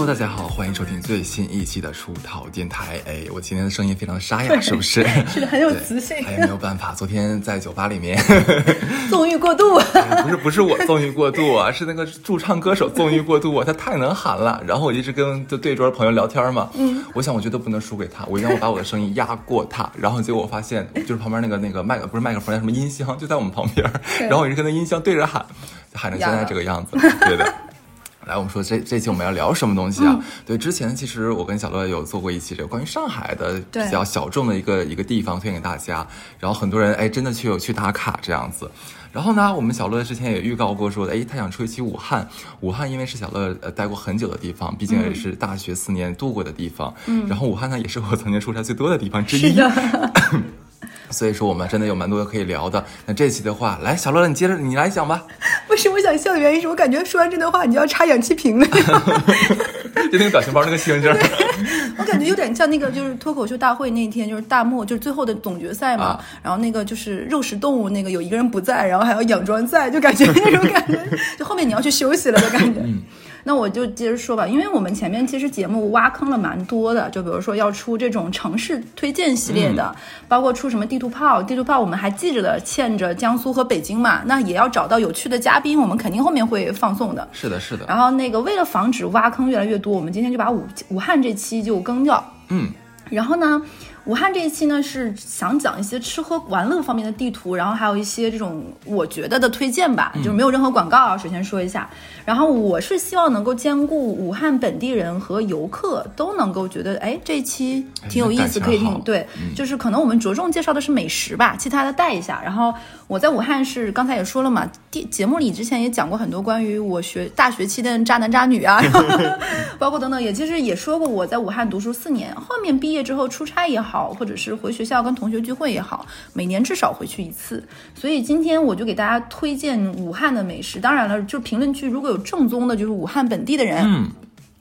Hello，大家好，欢迎收听最新一期的出逃电台。哎，我今天的声音非常沙哑，是不是？是的，很有磁性。哎，没有办法，昨天在酒吧里面 纵欲过度。不是不是我纵欲过度啊，是那个驻唱歌手纵欲过度啊，他太能喊了。然后我一直跟就对桌朋友聊天嘛，嗯，我想我绝对不能输给他，我一定要把我的声音压过他。然后结果我发现，就是旁边那个那个麦克不是麦克风，叫什么音箱，就在我们旁边。然后我就跟那音箱对着喊，喊成现在这个样子，对的。来，我们说这这期我们要聊什么东西啊？对，之前其实我跟小乐有做过一期这个关于上海的比较小众的一个一个地方推荐给大家，然后很多人哎真的去有去打卡这样子。然后呢，我们小乐之前也预告过说，哎，他想出一期武汉。武汉因为是小乐呃待过很久的地方，毕竟也是大学四年度过的地方。嗯。然后武汉呢，也是我曾经出差最多的地方之一。所以说我们真的有蛮多的可以聊的。那这期的话，来小乐乐，你接着你来讲吧。不是我想笑的原因是我感觉说完这段话你就要插氧气瓶了。就那个表情包那个星星。我感觉有点像那个就是脱口秀大会那天就是大漠就是最后的总决赛嘛，然后那个就是肉食动物那个有一个人不在，然后还要佯装在，就感觉 那种感觉，就后面你要去休息了的感觉。那我就接着说吧，因为我们前面其实节目挖坑了蛮多的，就比如说要出这种城市推荐系列的，包括出什么地图炮，地图炮我们还记着的，欠着江苏和北京嘛，那也要找到有趣的嘉宾，我们肯定后面会放送的。是的，是的。然后那个为了防止挖坑越来越多，我们今天就把武武汉这期就更掉。嗯。然后呢？武汉这一期呢是想讲一些吃喝玩乐方面的地图，然后还有一些这种我觉得的推荐吧，就是没有任何广告啊。首先说一下，然后我是希望能够兼顾武汉本地人和游客都能够觉得，哎，这一期挺有意思，可以听。对，就是可能我们着重介绍的是美食吧，其他的带一下。然后我在武汉是刚才也说了嘛，节节目里之前也讲过很多关于我学大学期的渣男渣女啊，包括等等，也其实也说过我在武汉读书四年，后面毕业之后出差也好。好，或者是回学校跟同学聚会也好，每年至少回去一次。所以今天我就给大家推荐武汉的美食。当然了，就评论区如果有正宗的，就是武汉本地的人，嗯，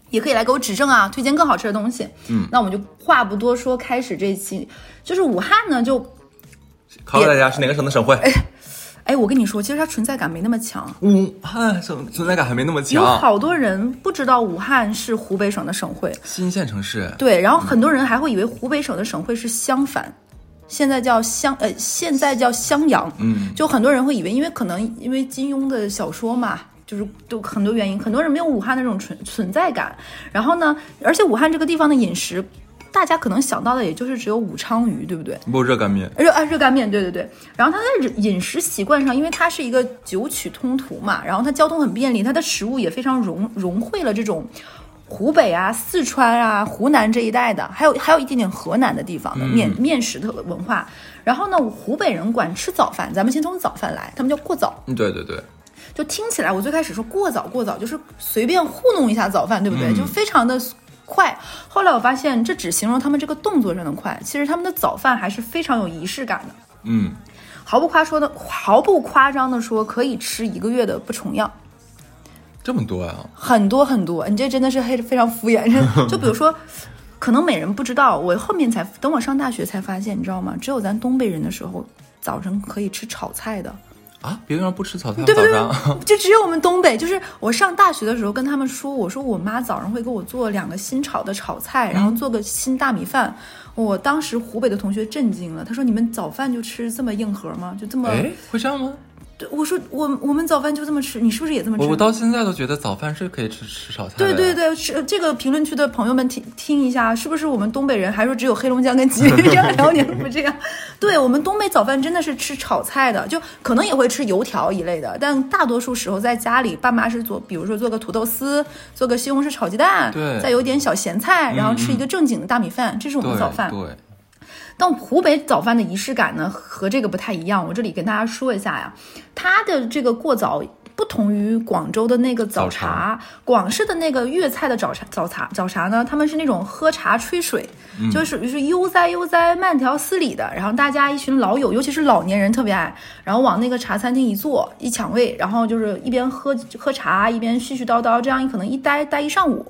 也可以来给我指正啊，推荐更好吃的东西。嗯，那我们就话不多说，开始这期。就是武汉呢，就考考大家是哪个省的省会？哎，我跟你说，其实它存在感没那么强。武汉省存在感还没那么强。有好多人不知道武汉是湖北省的省会，新县城市。对，然后很多人还会以为湖北省的省会是襄樊，现在叫襄呃，现在叫襄阳。嗯，就很多人会以为，因为可能因为金庸的小说嘛，就是都很多原因，很多人没有武汉那种存存在感。然后呢，而且武汉这个地方的饮食。大家可能想到的也就是只有武昌鱼，对不对？不，热干面。热啊，热干面，对对对。然后它在饮食习惯上，因为它是一个九曲通途嘛，然后它交通很便利，它的食物也非常融融汇了这种湖北啊、四川啊、湖南这一带的，还有还有一点点河南的地方的面面食的文化。然后呢，湖北人管吃早饭，咱们先从早饭来，他们叫过早。嗯，对对对。就听起来，我最开始说过早过早，就是随便糊弄一下早饭，对不对？就非常的。快，后来我发现这只形容他们这个动作上的快，其实他们的早饭还是非常有仪式感的。嗯，毫不夸说的，毫不夸张的说，可以吃一个月的不重样。这么多呀？很多很多，你这真的是非非常敷衍。就比如说，可能美人不知道，我后面才等我上大学才发现，你知道吗？只有咱东北人的时候，早晨可以吃炒菜的。啊，别地方不吃早餐，对对对，就只有我们东北。就是我上大学的时候跟他们说，我说我妈早上会给我做两个新炒的炒菜，然后做个新大米饭。我当时湖北的同学震惊了，他说：“你们早饭就吃这么硬核吗？就这么？哎，会这样吗？”对，我说我我们早饭就这么吃，你是不是也这么吃？我到现在都觉得早饭是可以吃吃炒菜。对对对，是这个评论区的朋友们听听一下，是不是我们东北人？还说只有黑龙江跟吉林这样辽宁不这样？对我们东北早饭真的是吃炒菜的，就可能也会吃油条一类的，但大多数时候在家里，爸妈是做，比如说做个土豆丝，做个西红柿炒鸡蛋，对，再有点小咸菜，然后吃一个正经的大米饭，这是我们早饭。对。但湖北早饭的仪式感呢，和这个不太一样。我这里跟大家说一下呀，它的这个过早不同于广州的那个早茶，广式的那个粤菜的早茶早茶早茶呢，他们是那种喝茶吹水，就属于是悠哉悠哉、慢条斯理的。然后大家一群老友，尤其是老年人特别爱，然后往那个茶餐厅一坐，一抢位，然后就是一边喝喝茶一边絮絮叨叨，这样可能一待待一上午。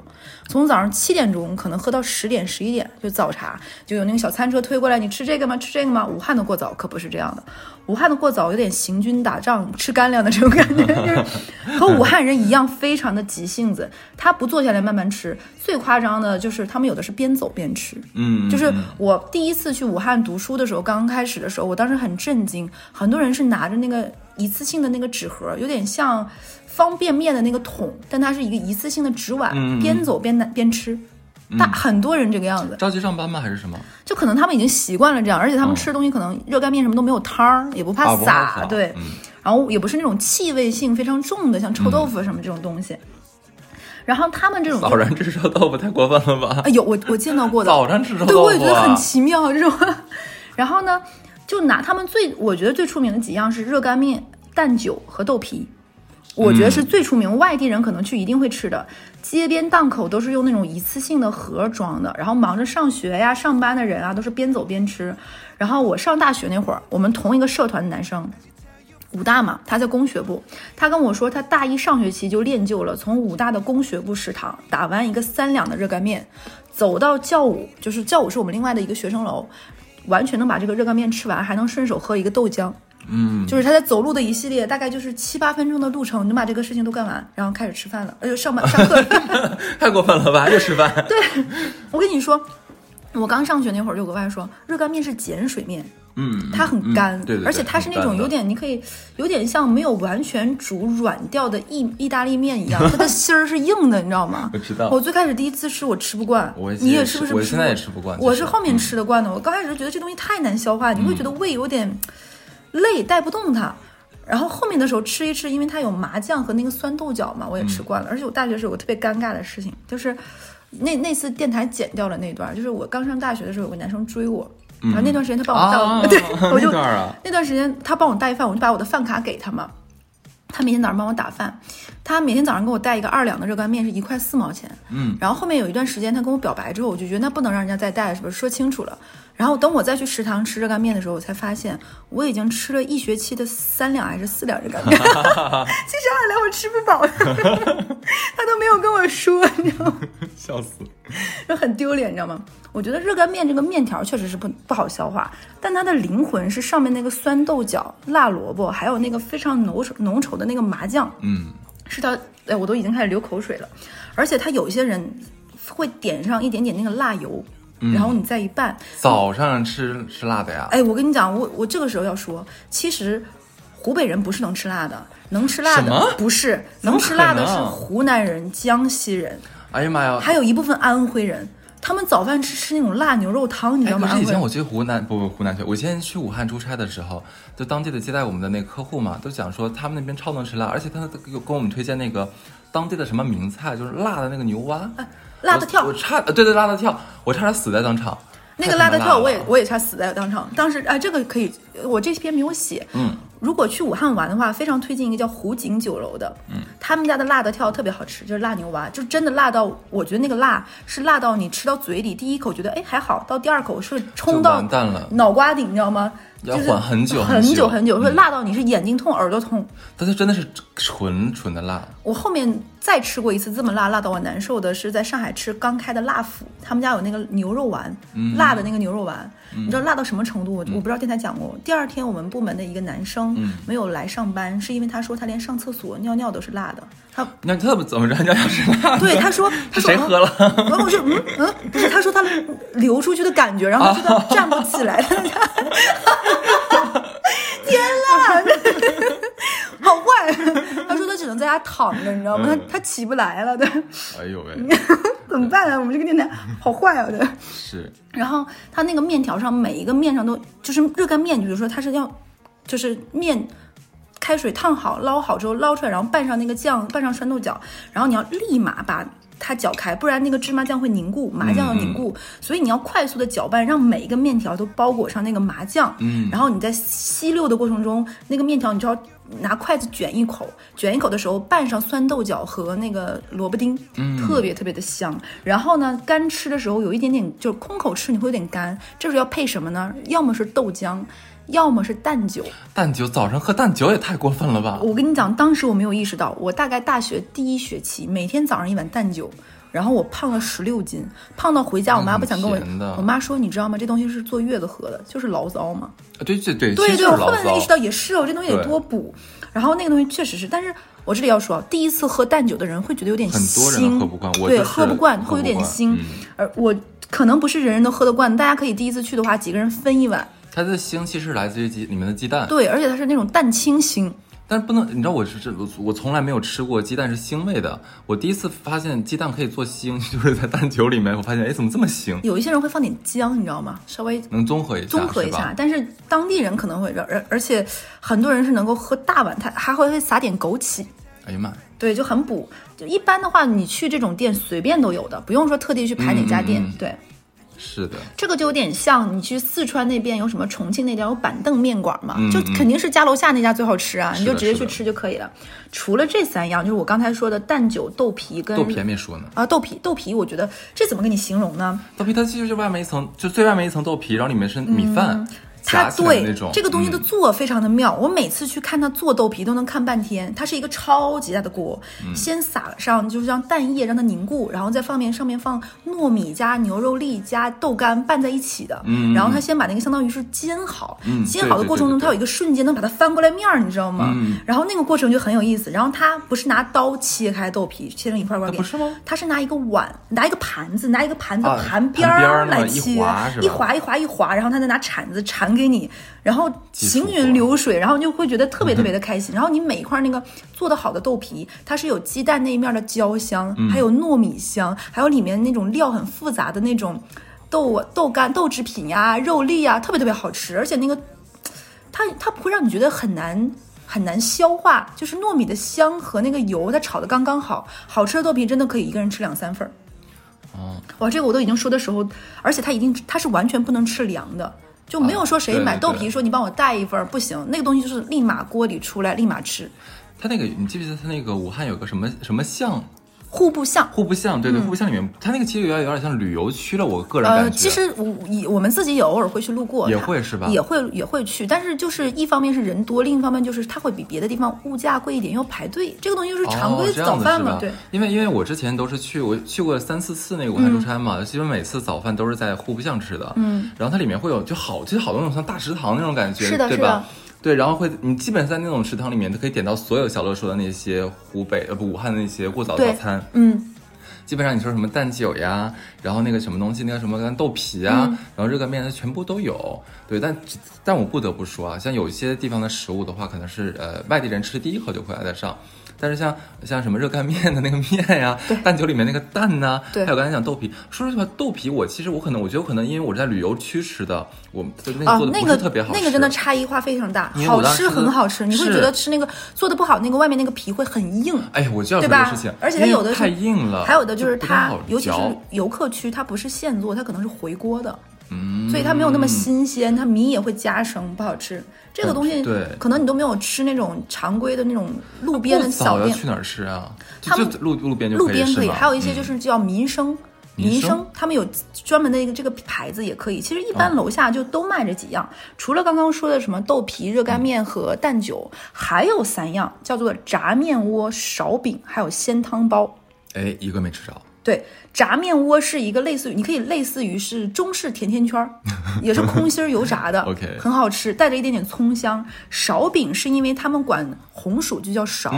从早上七点钟可能喝到十点十一点，就早茶，就有那个小餐车推过来，你吃这个吗？吃这个吗？武汉的过早可不是这样的，武汉的过早有点行军打仗吃干粮的这种感觉，就是和武汉人一样，非常的急性子，他不坐下来慢慢吃。最夸张的就是他们有的是边走边吃，嗯，就是我第一次去武汉读书的时候，刚刚开始的时候，我当时很震惊，很多人是拿着那个一次性的那个纸盒，有点像方便面的那个桶，但它是一个一次性的纸碗，嗯嗯嗯边走边拿边吃。大很多人这个样子，着急上班吗？还是什么？就可能他们已经习惯了这样，而且他们嗯吃的东西可能热干面什么都没有汤儿，也不怕洒，对，嗯然后也不是那种气味性非常重的，像臭豆腐什么这种东西。然后他们这种早上吃臭豆腐太过分了吧？哎呦我我见到过的，早上吃臭对，豆腐、啊，我也觉得很奇妙这种。然后呢，就拿他们最我觉得最出名的几样是热干面、蛋酒和豆皮，我觉得是最出名，外地人可能去一定会吃的。街边档口都是用那种一次性的盒装的，然后忙着上学呀、上班的人啊，都是边走边吃。然后我上大学那会儿，我们同一个社团的男生。武大嘛，他在工学部，他跟我说，他大一上学期就练就了从武大的工学部食堂打完一个三两的热干面，走到教五，就是教五是我们另外的一个学生楼，完全能把这个热干面吃完，还能顺手喝一个豆浆。嗯，就是他在走路的一系列，大概就是七八分钟的路程，你就把这个事情都干完，然后开始吃饭了，呃，上班上课。太过分了吧？又吃饭？对，我跟你说，我刚上学那会儿，就有个外说，热干面是碱水面，嗯，它很干，嗯对对对而且它是那种有点，你可以有点像没有完全煮软掉的意意大利面一样，它的芯儿是硬的，你知道吗？我知道我最开始第一次吃，我吃不惯，我你也是不是吃是我现在也吃不惯我是后面吃的惯的。我刚开始觉得这东西太难消化，你会觉得胃有点累，带不动它。然后后面的时候吃一吃，因为它有麻酱和那个酸豆角嘛，我也吃惯了。而且我大学时候有个特别尴尬的事情，就是那那次电台剪掉了那段，就是我刚上大学的时候，有个男生追我，然后那段时间他帮我倒，啊 对，我就那段时间他帮我带饭，我就把我的饭卡给他嘛。他每天早上帮我打饭，他每天早上给我带一个二两的热干面，是一块四毛钱。嗯，然后后面有一段时间他跟我表白之后，我就觉得那不能让人家再带，是不是？说清楚了。然后等我再去食堂吃热干面的时候，我才发现我已经吃了一学期的三两还是四两热干面，其实二两我吃不饱，他都没有跟我说，你知道吗？笑死。就很丢脸，你知道吗？我觉得热干面这个面条确实是不不好消化，但它的灵魂是上面那个酸豆角、辣萝卜，还有那个非常浓稠浓稠的那个麻酱，嗯，是它，哎，我都已经开始流口水了。而且它有一些人会点上一点点那个辣油，然后你再一拌，早上吃吃辣的呀？哎，我跟你讲，我我这个时候要说，其实湖北人不是能吃辣的，能吃辣的不是能吃辣的是湖南人、江西人，哎呀妈呀！还有一部分安徽人。他们早饭吃吃那种辣牛肉汤，你知哎，道吗？安徽人可是以前我去湖南不不湖南去，我以前去武汉出差的时候，就当地的接待我们的那个客户嘛，都讲说他们那边超能吃辣，而且他又给跟我们推荐那个当地的什么名菜，就是辣的那个牛蛙，辣的跳我我差呃对对辣的跳，我差点死在当场。那个辣的跳，我也我也差死在当场。当时啊，这个可以，我这篇没有写。嗯，如果去武汉玩的话，非常推荐一个叫湖景酒楼的。嗯，他们家的辣的跳特别好吃，就是辣牛蛙，就真的辣到，我觉得那个辣是辣到你吃到嘴里，第一口觉得哎还好，到第二口是冲到完蛋了脑瓜顶，你知道吗？要就是缓很久很很久很久，会嗯辣到你是眼睛痛、耳朵痛。但它真的是纯纯的辣，我后面再吃过一次这么辣，辣到我难受的是在上海吃刚开的辣府，他们家有那个牛肉丸，嗯辣的那个牛肉丸，你知道辣到什么程度？我我不知道电台讲过。第二天我们部门的一个男生嗯没有来上班，是因为他说他连上厕所尿尿都是辣的。他那他们怎么着人家要是辣的？对他说，他说谁喝了？然后我说嗯嗯，不是，他说他流出去的感觉，然后 觉得站不起来。天呐，好坏！只能在家躺着，你知道吗？他他起不来了，对，哎呦喂，怎么办啊？我们这个电台好坏啊，对。是然后它那个面条上每一个面上都就是热干面，比如说它是要就是面开水烫好捞好之后捞出来，然后拌上那个酱，拌上酸豆角，然后你要立马把。它搅开，不然那个芝麻酱会凝固，麻酱要凝固，所以你要快速的搅拌，让每一个面条都包裹上那个麻酱。嗯然后你在吸溜的过程中，那个面条你就要拿筷子卷一口，卷一口的时候拌上酸豆角和那个萝卜丁，特别特别的香。然后呢，干吃的时候有一点点，就是空口吃你会有点干，这时候要配什么呢？要么是豆浆，要么是蛋酒。蛋酒，早上喝蛋酒也太过分了吧？我跟你讲，当时我没有意识到，我大概大学第一学期每天早上一碗蛋酒，然后我胖了十六斤，胖到回家我妈不想跟我我妈说你知道吗？这东西是坐月子喝的，就是醪糟嘛。啊对对对，对对，我后来才意识。到也是哦，这东西得多补。然后那个东西确实是，但是我这里要说，第一次喝淡酒的人会觉得有点很多人腥，喝不惯我对，喝不惯，会有点腥。嗯而我可能不是人人都喝得惯，大家可以第一次去的话，几个人分一碗。它的腥气是来自于鸡里面的鸡蛋，对，而且它是那种蛋清腥。但是不能，你知道我是这我我从来没有吃过鸡蛋是腥味的。我第一次发现鸡蛋可以做腥，就是在蛋酒里面，我发现哎怎么这么腥？有一些人会放点姜，你知道吗？稍微能综合一下，综合一下，但是当地人可能会，而而且很多人是能够喝大碗，他还会撒点枸杞。哎呀妈，对，就很补。就一般的话，你去这种店随便都有的，不用说特地去排哪家店。嗯嗯嗯对，是的，这个就有点像你去四川那边有什么重庆那家有板凳面馆嘛，嗯就肯定是家楼下那家最好吃啊，你就直接去吃就可以了。除了这三样，就是我刚才说的蛋酒、豆皮跟豆皮还没说呢。啊豆皮，豆皮，我觉得这怎么跟你形容呢？豆皮它其实就外面一层，就最外面一层豆皮，然后里面是米饭，它夹起来的对。这个东西的嗯做非常的妙，我每次去看他做豆皮都能看半天。它是一个超级大的锅，嗯先撒上就是让蛋液让它凝固，然后再放面上面放糯米加牛肉粒加豆干拌在一起的。嗯然后他先把那个相当于是煎好，嗯煎好的过程中，对对它有一个瞬间能把它翻过来面儿，你知道吗？嗯然后那个过程就很有意思。然后他不是拿刀切开豆皮，切成一块块给，不是吗？他是拿一个碗，拿一个盘子，拿一个盘子啊盘边儿来切，一划一划一划，然后他再拿铲子铲给你，然后行云流水，然后你就会觉得特别特别的开心。然后你每一块那个做的好的豆皮，它是有鸡蛋那一面的焦香，嗯还有糯米香，还有里面那种料很复杂的那种豆豆干、豆制品呀、肉粒呀，特别特别好吃。而且那个它它不会让你觉得很难。很难消化，就是糯米的香和那个油，它炒的刚刚好。好吃的豆皮真的可以一个人吃两三份儿。哦，哇，这个我都已经说的时候，而且它一定它是完全不能吃凉的，就没有说谁买豆皮说你帮我带一份儿，不行，那个东西就是立马锅里出来立马吃。他那个你记不记得他那个武汉有个什么什么巷？户部巷。户部巷，对对，户部巷里面，它那个其实有点有点像旅游区了，我个人感呃，觉。其实我以我们自己也偶尔会去路过，也会是吧也会也会去，但是就是一方面是人多，另一方面就是它会比别的地方物价贵一点，要排队。这个东西就是常规早饭嘛对。因为因为我之前都是去我去过三四次那个武汉出差嘛，基本每次早饭都是在户部巷吃的。嗯，然后它里面会有就好，其实好多那种像大食堂那种感觉，是的是的对吧？对，然后会你基本在那种食堂里面，都可以点到所有小乐说的那些湖北呃不武汉的那些过早早餐。嗯，基本上你说什么蛋酒呀，然后那个什么东西，那个什么豆皮啊，嗯然后热干面，它全部都有。对，但但我不得不说啊，像有一些地方的食物的话，可能是呃外地人吃第一口就会爱得上。但是像像什么热干面的那个面呀，蛋酒里面那个蛋呐、对。还有刚才讲豆皮，说实话，豆皮我其实我可能我觉得可能因为我是在旅游区吃的，我就那个做，的不啊那个是特别好吃，那个真的差异化非常大好吃很好吃，你会觉得吃那个做的不好，那个外面那个皮会很硬。哎，我就要对吧？说这个事情，？而且它有的太硬了，还有的就是它尤其是游客区，它不是现做，它可能是回锅的，嗯，所以它没有那么新鲜，它米也会加生，不好吃。这个东西，嗯对可能你都没有吃那种常规的那种路边的小店，去哪儿吃啊？就他们路路边就路边可以，还有一些嗯就是叫民生。民生，他们有专门的一个这个牌子也可以。其实一般哦楼下就都卖这几样，除了刚刚说的什么豆皮、热干面和蛋酒，还有三样叫做炸面窝、苕饼，还有鲜汤包。哎，一个没吃着。对，炸面窝是一个类似于，你可以类似于是中式甜甜圈儿，也是空心儿油炸的 OK 很好吃，带着一点点葱香。苕饼是因为他们管红薯就叫苕，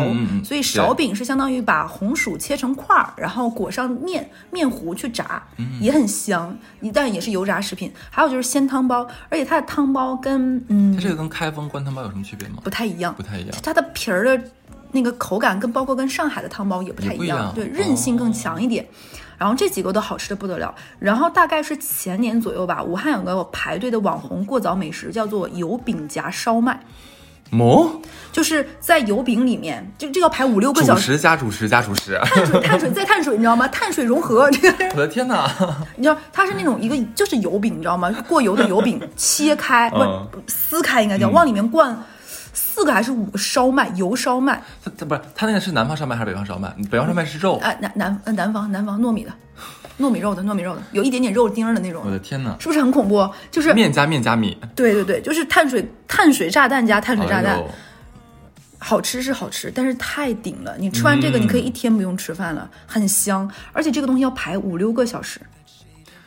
所以苕饼是相当于把红薯切成块儿，然后裹上面面糊去炸，嗯也很香，一但也是油炸食品。还有就是鲜汤包，而且它的汤包跟嗯它这个跟开封关汤包有什么区别吗？不太一样，不太一样。它的皮儿的那个口感跟包括跟上海的汤包也不太一样，样对，韧性更强一点。然后这几个都好吃的不得了。然后大概是前年左右吧，武汉有个排队的网红过早美食，叫做油饼夹烧麦，哦，就是在油饼里面，就这要排五六个小主时。食加主食加主食，碳水、碳水再碳水，你知道吗？碳水融合，这 个我的天哪！你知道，它是那种一个就是油饼，你知道吗？过油的油饼，切开不嗯撕开应该叫，往里面灌四个还是五个烧麦，油烧麦。它它不是它那个是南方烧麦还是北方烧麦？北方烧麦是肉。啊，南南呃南方南方糯米的，糯米肉的糯米肉的，有一点点肉丁儿的那种我，的天哪！是不是很恐怖？就是面加面加米，对对对，就是碳水碳水炸弹加碳水炸弹。好吃是好吃，但是太顶了。你吃完这个，你可以一天不用吃饭了，很香，而且这个东西要排五六个小时。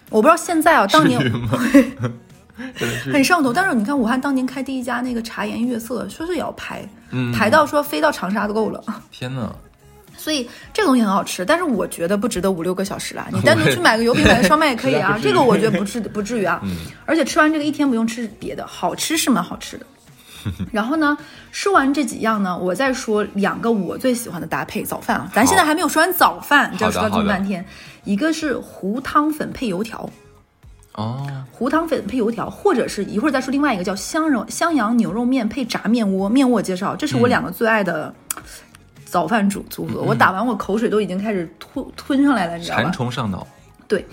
我不知道现在啊，当年至于吗 真的是很上头。但是你看武汉当年开第一家那个茶颜悦色，说是也要排，嗯排到说飞到长沙都够了。天呐，所以这个东西很好吃，但是我觉得不值得五六个小时啦。你单独去买个油饼、买个烧麦也可以啊，这个我觉得不至不至于啊。嗯而且吃完这个一天不用吃别的，好吃是蛮好吃的。然后呢，说完这几样呢，我再说两个我最喜欢的搭配早饭啊。咱现在还没有说完早饭，你知道说了这么半天，一个是糊汤粉配油条，哦，糊汤粉配油条，或者是一会儿再说另外一个叫香肉襄阳牛肉面配炸面窝，面窝介绍，这是我两个最爱的早饭组组合。我打完我口水都已经开始吞吞上来了，你知道馋？虫上脑，对，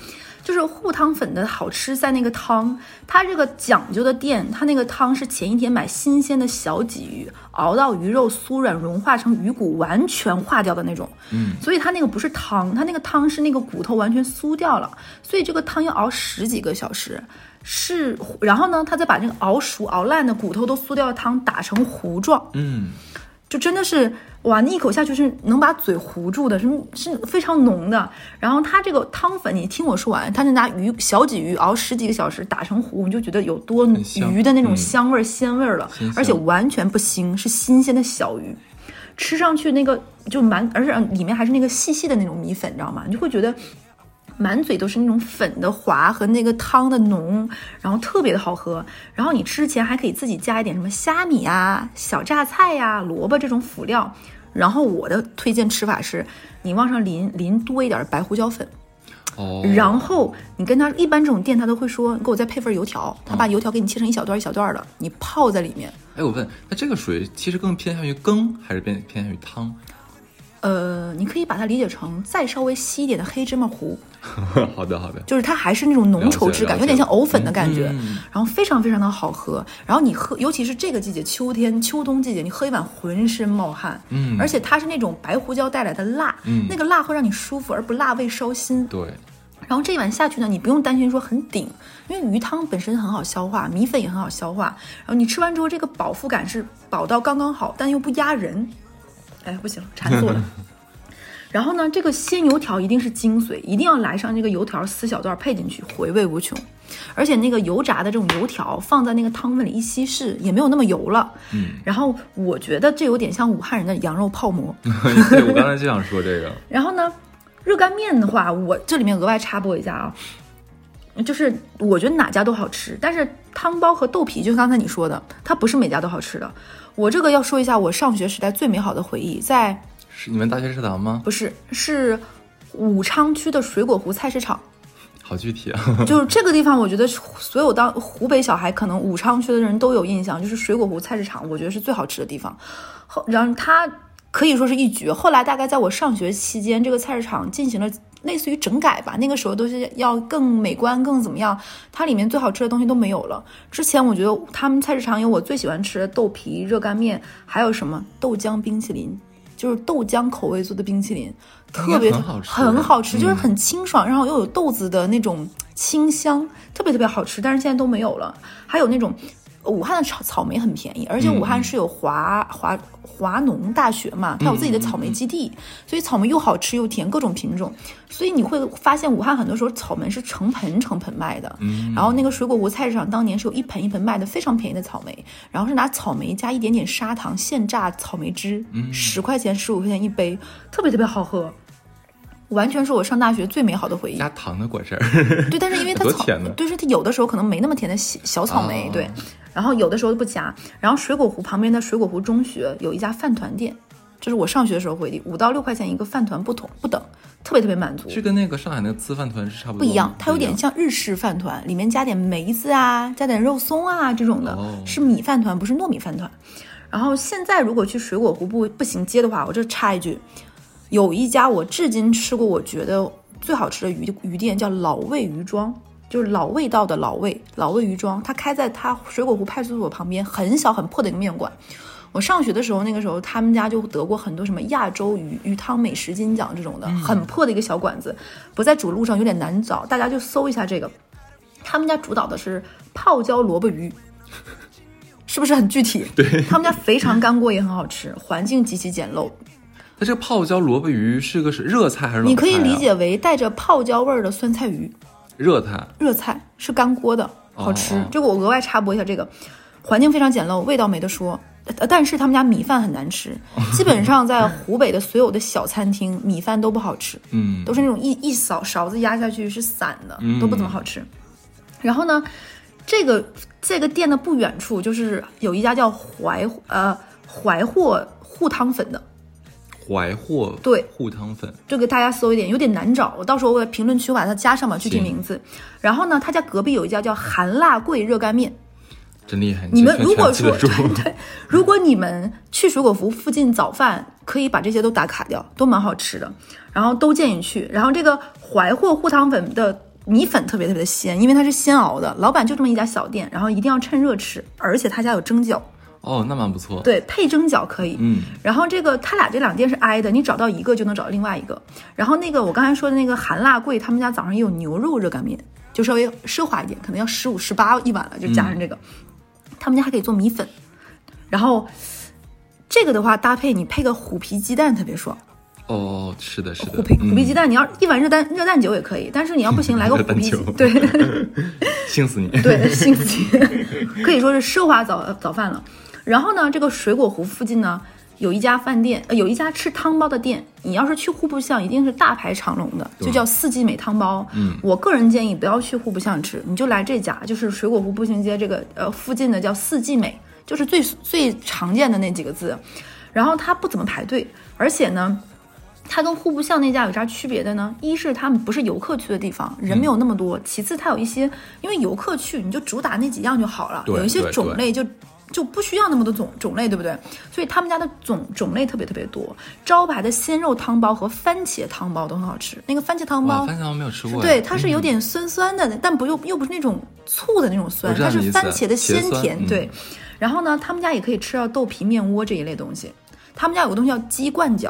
就是糊汤粉的好吃在那个汤，它这个讲究的店，它那个汤是前一天买新鲜的小鲫鱼，熬到鱼肉酥软融化成鱼骨完全化掉的那种。嗯，所以它那个不是汤，它那个汤是那个骨头完全酥掉了，所以这个汤要熬十几个小时。是，然后呢，他再把这个熬熟、熬烂的骨头都酥掉的汤打成糊状，嗯，就真的是哇，那一口下去是能把嘴糊住的，是是非常浓的。然后它这个汤粉，你听我说完，它是拿鱼小鲫鱼熬十几个小时打成糊，你就觉得有多香鱼的那种嗯香味儿、鲜味儿了而且完全不腥，是新鲜的小鱼。吃上去那个就蛮，而且里面还是那个细细的那种米粉，你知道吗？你就会觉得满嘴都是那种粉的滑和那个汤的浓，然后特别的好喝。然后你吃前还可以自己加一点什么虾米啊、小榨菜呀、萝卜这种辅料。然后我的推荐吃法是，你往上淋淋多一点白胡椒粉，哦，然后你跟他一般这种店他都会说，你给我再配份油条，他把油条给你切成一小段一小段的，你泡在里面。哎，我问，那这个属于其实更偏向于羹，还是偏偏向于汤？呃，你可以把它理解成再稍微稀一点的黑芝麻糊，好的，好的，就是它还是那种浓稠质感，有点像藕粉的感觉，嗯然后非常非常的好喝。然后你喝，尤其是这个季节，秋天、秋冬季节，你喝一碗浑身冒汗，嗯而且它是那种白胡椒带来的辣，嗯那个辣会让你舒服，而不辣胃烧心。对，然后这一碗下去呢，你不用担心说很顶，因为鱼汤本身很好消化，米粉也很好消化。然后你吃完之后，这个饱腹感是饱到刚刚好，但又不压人。哎，不行了，馋死我了。然后呢，这个鲜油条一定是精髓，一定要来上这个油条撕小段配进去，回味无穷。而且那个油炸的这种油条放在那个汤粉里一稀释，也没有那么油了。嗯，然后我觉得这有点像武汉人的羊肉泡馍。对我刚才就想说这个，然后呢，热干面的话，我这里面额外插播一下啊，就是我觉得哪家都好吃，但是汤包和豆皮，就刚才你说的，它不是每家都好吃的。我这个要说一下，我上学时代最美好的回忆，在是你们大学食堂吗？不是是武昌区的水果湖菜市场。好具体啊，就是这个地方，我觉得所有当湖北小孩，可能武昌区的人都有印象，就是水果湖菜市场，我觉得是最好吃的地方。后，然后它可以说是一绝。后来大概在我上学期间，这个菜市场进行了类似于整改吧，那个时候都是要更美观、更怎么样，它里面最好吃的东西都没有了。之前我觉得他们菜市场有我最喜欢吃的豆皮、热干面，还有什么豆浆冰淇淋。就是豆浆口味做的冰淇淋，特别很好吃很好吃，就是嗯很清爽，然后又有豆子的那种清香，特别特别好吃。但是现在都没有了。还有那种武汉的草草莓很便宜，而且武汉是有华华华农大学嘛，它有自己的草莓基地，所以草莓又好吃又甜，各种品种。所以你会发现武汉很多时候草莓是成盆成盆卖的。嗯然后那个水果湖菜市场当年是有一盆一盆卖的非常便宜的草莓，然后是拿草莓加一点点砂糖现榨草莓汁，十块钱十五块钱一杯，特别特别好喝。完全是我上大学最美好的回忆。加糖的果汁儿，对，但是因为它草多甜呢，对，是它有的时候可能没那么甜的小小草莓，哦对，然后有的时候不加。然后水果湖旁边的水果湖中学有一家饭团店，这是我上学的时候回忆，五到六块钱一个饭团不同不等，特别特别满足。是跟那个上海那个粢饭团是差不多不一样，它有点像日式饭团，里面加点梅子啊，加点肉松啊这种的，哦是米饭团，不是糯米饭团。然后现在如果去水果湖步步行街的话，我这插一句，有一家我至今吃过，我觉得最好吃的鱼鱼店叫老味鱼庄，就是老味道的老味老味鱼庄，它开在它水果湖派出所旁边，很小很破的一个面馆。我上学的时候，那个时候他们家就得过很多什么亚洲鱼鱼汤美食金奖这种的，很破的一个小馆子，不在主路上有点难找，大家就搜一下这个。他们家主导的是泡椒萝卜鱼，是不是很具体？对，他们家肥肠干锅也很好吃，环境极其简陋。那这个泡椒萝卜鱼是个是热菜还是？你可以理解为带着泡椒味儿的酸菜鱼，热菜。热菜是干锅的，好吃。哦这个我额外插播一下，这个环境非常简陋，味道没得说。呃但是他们家米饭很难吃，基本上在湖北的所有的小餐厅，米饭都不好吃。嗯，都是那种一一勺勺子压下去是散的，嗯都不怎么好吃。然后呢，这个这个店的不远处就是有一家叫淮呃淮货护汤粉的，淮货对护汤粉，这个大家搜一点，有点难找，我到时候我在评论区把它加上吧，具体名字。然后呢，他家隔壁有一家叫韩辣桂热干面。真厉害。你们如果说 对，如果你们去水果服附近早饭，可以把这些都打卡掉，都蛮好吃的，然后都建议去。然后这个淮货护汤粉的米粉特别特别的鲜，因为它是鲜熬的，老板就这么一家小店，然后一定要趁热吃，而且他家有蒸饺，哦，那蛮不错。对，配蒸饺可以。嗯，然后这个他俩这两店是挨的，你找到一个就能找到另外一个。然后那个我刚才说的那个韩辣贵，他们家早上也有牛肉热干面，就稍微奢华一点，可能要十五十八一碗了，就加上这个。他们家还可以做米粉，然后这个的话搭配你配个虎皮鸡蛋特别爽。哦，是的，是的。虎皮虎皮鸡嗯、蛋，你要一碗热蛋热蛋酒也可以，但是你要不行来个 虎皮鸡对。信死你。对，幸福可以说是奢华早早饭了。然后呢，这个水果湖附近呢，有一家饭店，呃，有一家吃汤包的店。你要是去户部巷，一定是大排长龙的，就叫四季美汤包。嗯，我个人建议不要去户部巷吃，你就来这家，就是水果湖步行街这个呃附近的叫四季美，就是最最常见的那几个字。然后它不怎么排队，而且呢。它跟户部巷那家有啥区别的呢？一是他们不是游客去的地方，人没有那么多；其次，它有一些，因为游客去，你就主打那几样就好了，有一些种类就就不需要那么多种种类，对不对？所以他们家的种种类特别特别多，招牌的鲜肉汤包和番茄汤包都很好吃。那个番茄汤，包，番茄汤没有吃过。对，它是有嗯点酸酸的，但不又又不是那种醋的那种酸，它是番茄的鲜甜。嗯对，然后呢，他们家也可以吃到豆皮面窝这一类东西。他们家有个东西叫鸡冠饺，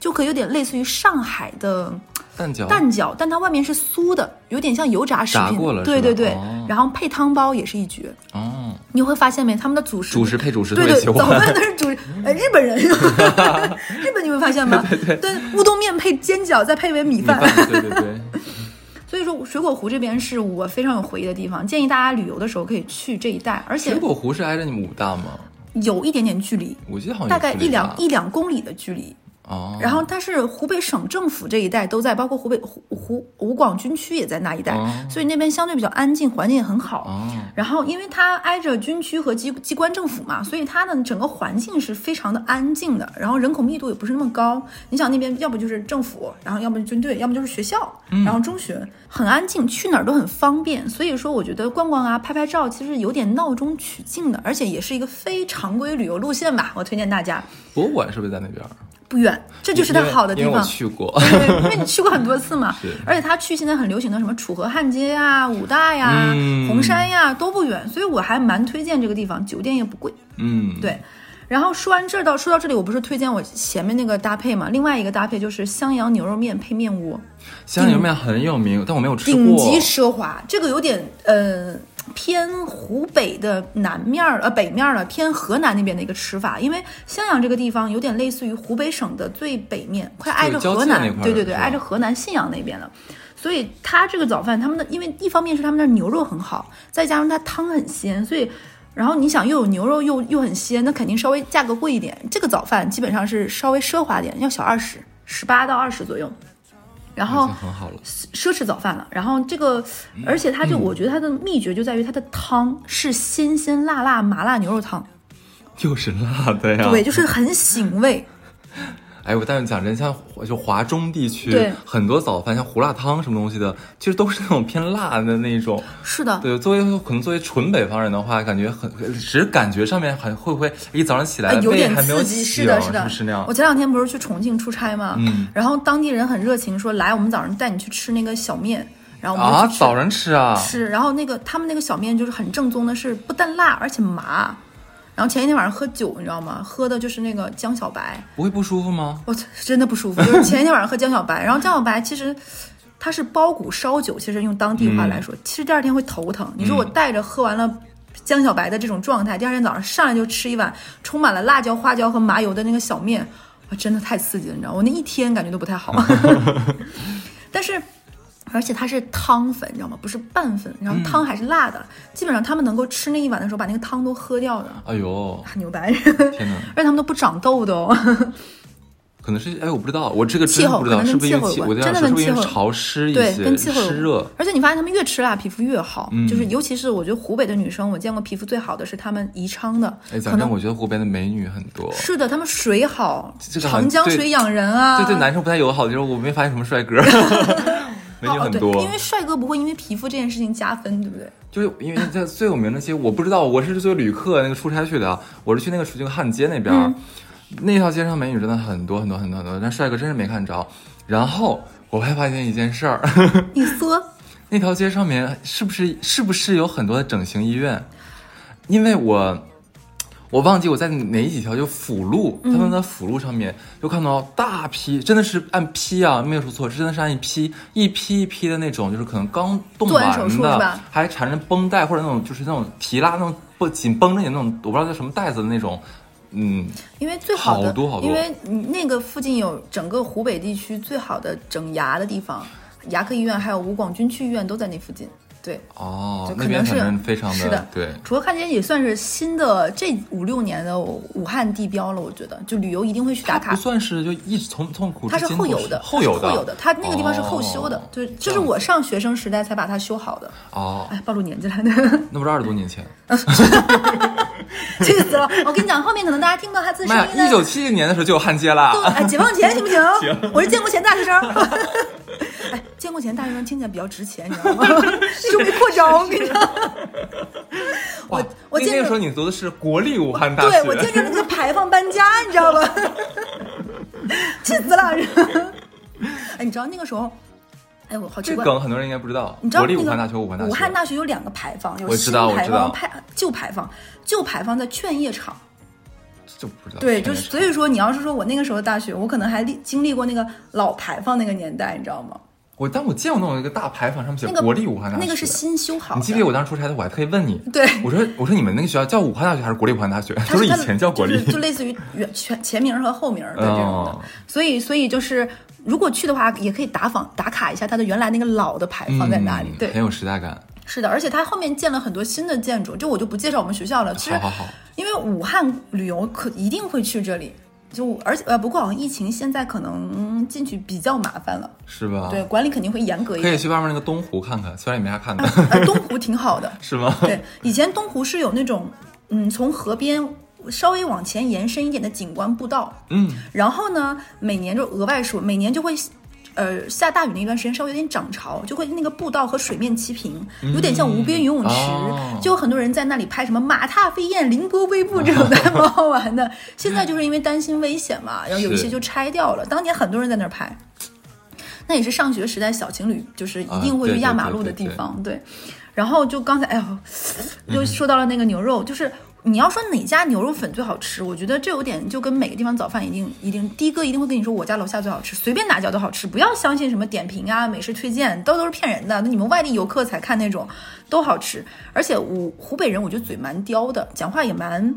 就可以有点类似于上海的蛋饺。蛋饺，但它外面是酥的，有点像油炸食品。炸过了对对对，哦然后配汤包也是一绝。哦，你会发现没，他们的主食主食配主食对对，早饭。都是主食，呃，日本人，日本你会发现吗？对对乌冬面配煎饺，再配为米米饭。对对对。所以说，水果湖这边是我非常有回忆的地方，建议大家旅游的时候可以去这一带，而且水果湖是挨着你们武大吗？有一点点距离，我记得好像大概一两一两公里的距离。哦，然后，但是湖北省政府这一带都在，包括湖北湖湖武广军区也在那一带，哦所以那边相对比较安静，环境也很好。哦，然后，因为它挨着军区和机机关政府嘛，所以它的整个环境是非常的安静的，然后人口密度也不是那么高。你想那边要不就是政府，然后要么军队，要么就是学校，然后中学，很安静，去哪儿都很方便。所以说，我觉得逛逛啊，拍拍照，其实有点闹中取静的，而且也是一个非常规旅游路线吧。我推荐大家，博物馆是不是在那边？不远，这就是它因为因为我好的地方。去过。对，因为你去过很多次嘛，而且它去现在很流行的什么楚河汉街呀、武大呀、嗯红山呀都不远，所以我还蛮推荐这个地方，酒店也不贵。嗯，对，然后说完这儿到说到这里，我不是推荐我前面那个搭配嘛，另外一个搭配就是襄阳牛肉面配面窝，襄阳牛肉面很有名，但我没有吃过。顶级奢华，这个有点呃偏湖北的南面儿呃北面儿了，偏河南那边的一个吃法，因为襄阳这个地方有点类似于湖北省的最北面，快挨着河南对对对，挨着河南信阳那边了。所以它这个早饭，他们的因为一方面是他们那儿牛肉很好，再加上它汤很鲜，所以然后你想又有牛肉又又很鲜，那肯定稍微价格贵一点。这个早饭基本上是稍微奢华点，要小二十，十八到二十左右。然后很好了。奢侈早饭了。然后这个，而且它就、我觉得它的秘诀就在于它的汤是鲜鲜辣辣麻辣牛肉汤，就是辣的呀。对，就是很醒胃。哎，我但是讲真，像就华中地区对很多早饭，像胡辣汤什么东西的，其实都是那种偏辣的那种。是的，对，作为可能作为纯北方人的话，感觉很，只是感觉上面很会不会一早上起来呃，有点刺激，醒，是的，是的，不是那样我？前两天不是去重庆出差嘛，嗯然后当地人很热情，说来我们早上带你去吃那个小面，然后我们啊。早上吃啊？是，然后那个他们那个小面就是很正宗的，是不但辣而且麻。然后前一天晚上喝酒，你知道吗？喝的就是那个江小白，不会不舒服吗？我操，真的不舒服。就是前一天晚上喝江小白，然后江小白其实它是包谷烧酒，其实用当地话来说，其实第二天会头疼。你说我带着喝完了江小白的这种状态，第二天早上上来就吃一碗充满了辣椒、花椒和麻油的那个小面，哇，真的太刺激了，你知道？我那一天感觉都不太好。但是，而且它是汤粉，你知道吗？不是拌粉，然后汤还是辣的。基本上他们能够吃那一碗的时候，把那个汤都喝掉的。哎呦，牛掰！天哪！而且他们都不长痘痘。可能是哎，我不知道，我这个气候真不知道是不是因为气我真的跟气候潮湿一对，些，跟气候有湿热。而且你发现他们越吃辣，皮肤越好。嗯就是尤其是我觉得湖北的女生，我见过皮肤最好的是他们宜昌的，哎，可能，我觉得湖北的美女很多。是的，他们水好，长江水养人啊。对对，男生不太友好，就是我没发现什么帅哥，美女很多。因为帅哥不会因为皮肤这件事情加分，对不对？就是因为在最有名的，其实我不知道，我是作为旅客那个出差去的，我是去那个这个汉街那边，嗯那条街上美女真的很多很多很多很多，但帅哥真是没看着。然后我还发现一件事儿，你 说那条街上面是不是是不是有很多的整形医院？因为我我忘记我在哪几条就辅路，他们在辅路上面就看到大批，真的是按批啊，没有说错，真的是按一批一批一批的那种，就是可能刚动做完完的手术是吧，还缠着绷带或者那种就是那种提拉那种不紧绷着你那种，我不知道叫什么带子的那种，嗯，因为最好的，好多好多。因为那个附近有整个湖北地区最好的整牙的地方，牙科医院还有武广军区医院都在那附近。对，哦就，可能是那边反正非常是的对。楚河汉街也算是新的这五六年的武汉地标了，我觉得就旅游一定会去打卡。算是就一直从从古它是后有的，后有的，后有的，它那个地方是后修的，哦就就是我上学生时代才把它修好的。哦，哎，暴露年纪了，那不是二十多年前？气死了！我跟你讲，后面可能大家听不到他自声音的一九七零年的时候就有汉街了。哎，解放前行不行？行我是建国前大学生。哎，建国前大学生听起来比较值钱，你知道吗？就没扩招，我跟你讲。我我那那个时候你读的是国立武汉大学，对我见着那个牌坊搬家，你知道吧？气死了！哎，你知道那个时候，哎，我好奇怪。这梗很多人应该不知道。你知道国立那个武汉大学、武汉大学。武汉大学有两个牌坊，有我知新牌坊、牌旧牌坊。旧牌坊在劝业场，就不知道。对，就是所以说，你要是说我那个时候大学，我可能还历经历过那个老牌坊那个年代，你知道吗？我但我见过那种一个大牌坊，上面写那个国立武汉大学，那个是新修好的。你记不记得我当时出差的时候，我还特意问你，对我说我说你们那个学校叫武汉大学还是国立武汉大学？他说以前叫国立就。类似于原全前名和后名的这种的，哦所以所以就是如果去的话，也可以打访打卡一下它的原来那个老的牌坊在哪里。对嗯很，有时代感。是的，而且它后面建了很多新的建筑，就我就不介绍我们学校了。其实好好好，因为武汉旅游可一定会去这里，就而且呃，不过好像疫情现在可能进去比较麻烦了，是吧？对，，管理肯定会严格一点。可以去外面那个东湖看看，虽然也没啥看的，呃，东湖挺好的，是吗？对，以前东湖是有那种嗯，从河边稍微往前延伸一点的景观步道，嗯，然后呢，每年就额外说，每年就会。呃，下大雨那段时间稍微有点涨潮，就会那个步道和水面齐平，有点像无边游泳池，哦就有很多人在那里拍什么马踏飞燕、凌波微步这种的，蛮好玩的。现在就是因为担心危险嘛，然后有一些就拆掉了。当年很多人在那儿拍，那也是上学时代小情侣就是一定会去压马路的对对对地方，对。然后就刚才，哎呦，又说到了那个牛肉，就是你要说哪家牛肉粉最好吃，我觉得这有点就跟每个地方早饭一定一定，的哥一定会跟你说我家楼下最好吃，随便哪家都好吃，不要相信什么点评啊、美食推荐，都都是骗人的。那你们外地游客才看那种，都好吃。而且我湖北人，我觉得嘴蛮刁的，讲话也蛮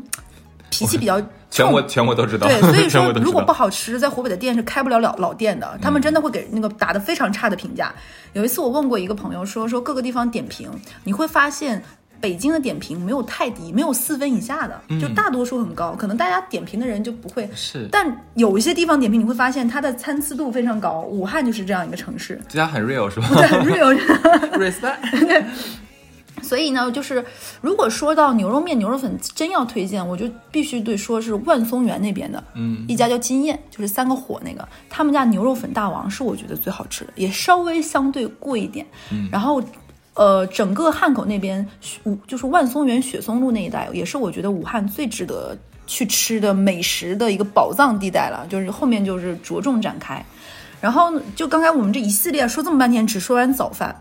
脾气比较冲全国全国都知道。对，所以说 如果不。好吃，在湖北的店是开不了老老店的，他们真的会给那个打的非常差的评价。有一次我问过一个朋友说说各个地方点评，你会发现。北京的点评没有太低，没有四分以下的，就大多数很高。可能大家点评的人就不会，是但有一些地方点评你会发现它的参差度非常高。武汉就是这样一个城市，这家很 real 是吧 对，很 real。respect。所以呢，就是如果说到牛肉面、牛肉粉真要推荐，我就必须得说是万松园那边的，嗯，一家叫金燕，就是三个火那个，他们家牛肉粉大王是我觉得最好吃的，也稍微相对贵一点。嗯，然后。呃，整个汉口那边，武就是万松园雪松路那一带，也是我觉得武汉最值得去吃的美食的一个宝藏地带了。就是后面就是着重展开。然后就刚才我们这一系列说这么半天，只说完早饭，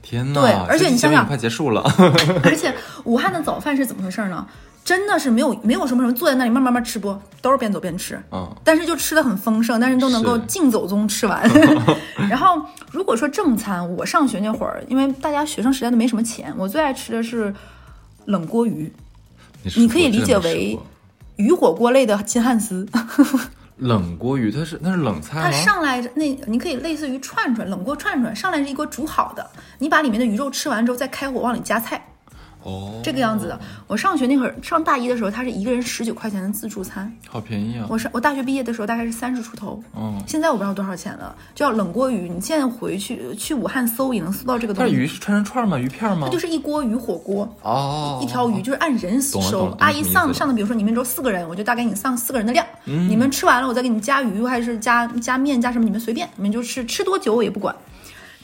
天呐！对而且你想想快结束了。而且武汉的早饭是怎么回事呢？真的是没有没有什么什么坐在那里慢慢慢吃播，都是边走边吃。嗯，但是就吃的很丰盛，但是都能够是竞走中吃完。然后如果说正餐，我上学那会儿，因为大家学生时代都没什么钱，我最爱吃的是冷锅鱼，你你可以理解为鱼火锅类的金汉斯。冷锅鱼，它是那是冷菜它？上来那你可以类似于串串冷锅串串，上来是一锅煮好的，你把里面的鱼肉吃完之后再开火往里加菜，哦，这个样子的。我上学那会儿上大一的时候，它是一个人十九块钱的自助餐。好便宜啊！我上我大学毕业的时候大概是三十出头，嗯，现在我不知道多少钱了，叫冷锅鱼。你现在回去去武汉搜也能搜到这个东西。那鱼是串成串吗？鱼片吗？它就是一锅鱼火锅，哦，一条鱼就是按人收。阿姨上上的，比如说你们周四个人，我就大概给你上四个人的量。你们吃完了，我再给你加鱼，还是加加面加什么，你们随便，你们就吃吃多久我也不管。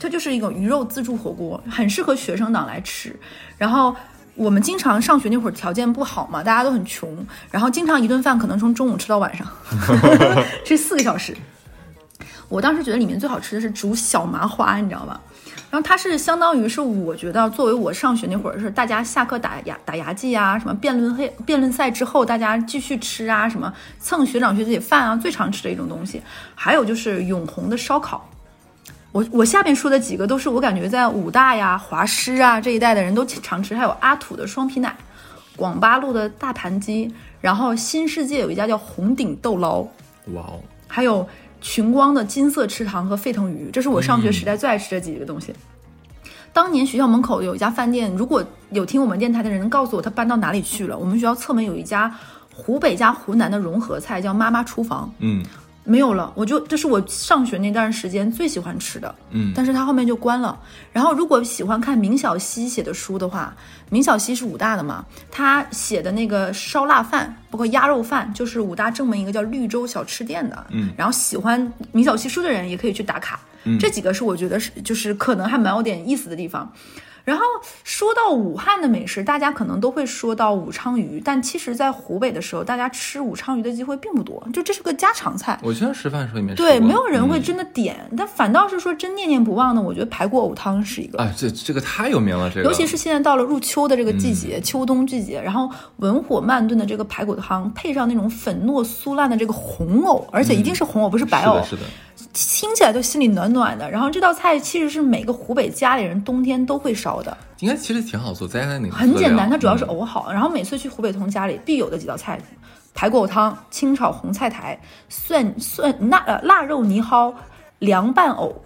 它就是一个鱼肉自助火锅，很适合学生党来吃。然后我们经常上学那会儿条件不好嘛，大家都很穷，然后经常一顿饭可能从中午吃到晚上，吃四个小时。我当时觉得里面最好吃的是煮小麻花，你知道吧？然后它是相当于是我觉得作为我上学那会儿是大家下课打牙打牙祭啊，什么辩论会辩论赛之后大家继续吃啊，什么蹭学长学姐饭啊，最常吃的一种东西。还有就是永红的烧烤。我我下面说的几个都是我感觉在武大呀、华师啊这一带的人都常吃，还有阿土的双皮奶，广八路的大盘鸡，然后新世界有一家叫红顶豆捞，哇哦，还有群光的金色池塘和沸腾鱼，这是我上学时代最爱吃的几个东西。当年学校门口有一家饭店，如果有听我们电台的人能告诉我他搬到哪里去了，我们学校侧门有一家湖北加湖南的融合菜，叫妈妈厨房，嗯没有了，我就这是我上学那段时间最喜欢吃的，嗯，但是它后面就关了。然后如果喜欢看明晓溪写的书的话，明晓溪是武大的嘛，他写的那个烧腊饭，包括鸭肉饭，就是武大正门一个叫绿洲小吃店的，嗯，然后喜欢明晓溪书的人也可以去打卡，嗯。这几个是我觉得是就是可能还蛮有点意思的地方。然后说到武汉的美食，大家可能都会说到武昌鱼，但其实，在湖北的时候，大家吃武昌鱼的机会并不多，就这是个家常菜。我经常吃饭的时候也没吃对，没有人会嗯真的点，但反倒是说真念念不忘的，我觉得排骨藕汤是一个。啊，这这个太有名了，这个尤其是现在到了入秋的这个季节，嗯秋冬季节，然后文火慢炖的这个排骨汤，配上那种粉糯酥烂的这个红藕，而且一定是红藕，不是白藕是的，，是的，听起来就心里暖暖的。然后这道菜其实是每个湖北家里人冬天都会烧的，应该其实挺好做，再加上那个很简单，它主要是嗯藕好。然后每次去湖北同家里必有的几道菜：排骨藕汤、清炒红菜苔、蒜蒜腊呃腊肉泥蒿、凉拌藕。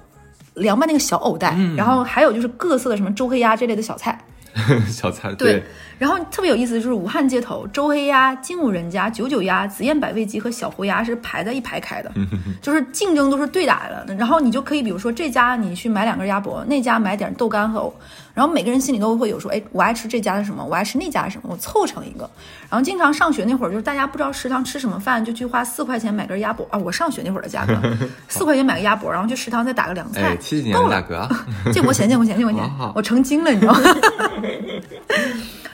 凉拌那个小藕带，嗯然后还有就是各色的什么周黑鸭这类的小菜，小菜，对，然后特别有意思的就是武汉街头，周黑鸭、精武人家、九九鸭、紫燕百味鸡和小胡鸭是排在一排开的，就是竞争都是对打的。然后你就可以，比如说这家你去买两根鸭脖，那家买点豆干和藕，然后每个人心里都会有说，哎，我爱吃这家的什么，我爱吃那家的什么，我凑成一个。然后经常上学那会儿，就是大家不知道食堂吃什么饭，就去花四块钱买根鸭脖啊。我上学那会儿的价格，四块钱买个鸭脖，然后去食堂再打个凉菜哎，，七几年够了的价格啊，见过钱，见过钱，见过钱我成精了，你知道吗？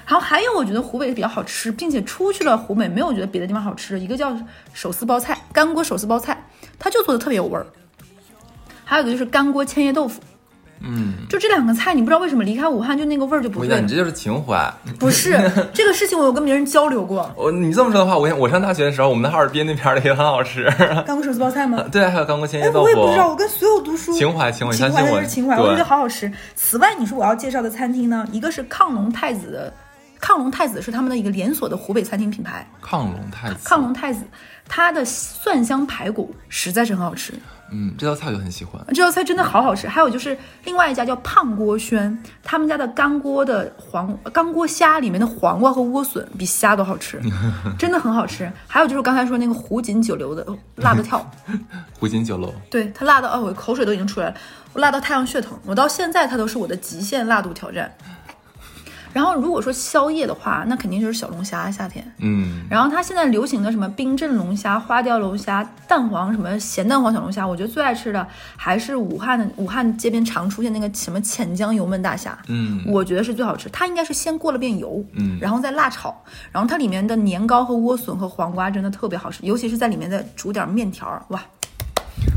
然后还有，我觉得湖北比较好吃，并且出去了湖北没有觉得别的地方好吃的，一个叫手撕包菜，干锅手撕包菜，它就做的特别有味儿。还有一个就是干锅千叶豆腐，嗯，就这两个菜，你不知道为什么离开武汉就那个味儿就不对你。这就是情怀。不是这个事情，我有跟别人交流过。我你这么说的话，我我上大学的时候，我们的哈尔滨那边儿的也很好吃。干锅手撕包菜吗？对，还有干锅千叶哎，豆腐。我也不知道，我跟所有读书情怀情怀情怀我就是情怀，对我觉得好好吃。此外，你说我要介绍的餐厅呢，一个是亢龙太子的，亢龙太子是他们的一个连锁的湖北餐厅品牌。亢龙太子。亢龙太子，它的蒜香排骨实在是很好吃，嗯，这道菜我就很喜欢。这道菜真的好好吃。还有就是另外一家叫胖锅轩，他们家的干锅的黄干锅虾里面的黄瓜和莴笋比虾都好吃，真的很好吃。还有就是刚才说那个湖锦酒楼的哦辣的跳，湖锦酒楼，对它辣到哦，我口水都已经出来了，我辣到太阳穴疼，我到现在它都是我的极限辣度挑战。然后如果说宵夜的话，那肯定就是小龙虾，夏天。嗯，然后它现在流行的什么冰镇龙虾、花雕龙虾、蛋黄什么咸蛋黄小龙虾，我觉得最爱吃的还是武汉的武汉街边常出现那个什么浅江油焖大虾，嗯我觉得是最好吃。它应该是先过了遍油，嗯然后再辣炒，然后它里面的年糕和莴笋和黄瓜真的特别好吃，尤其是在里面再煮点面条儿，哇。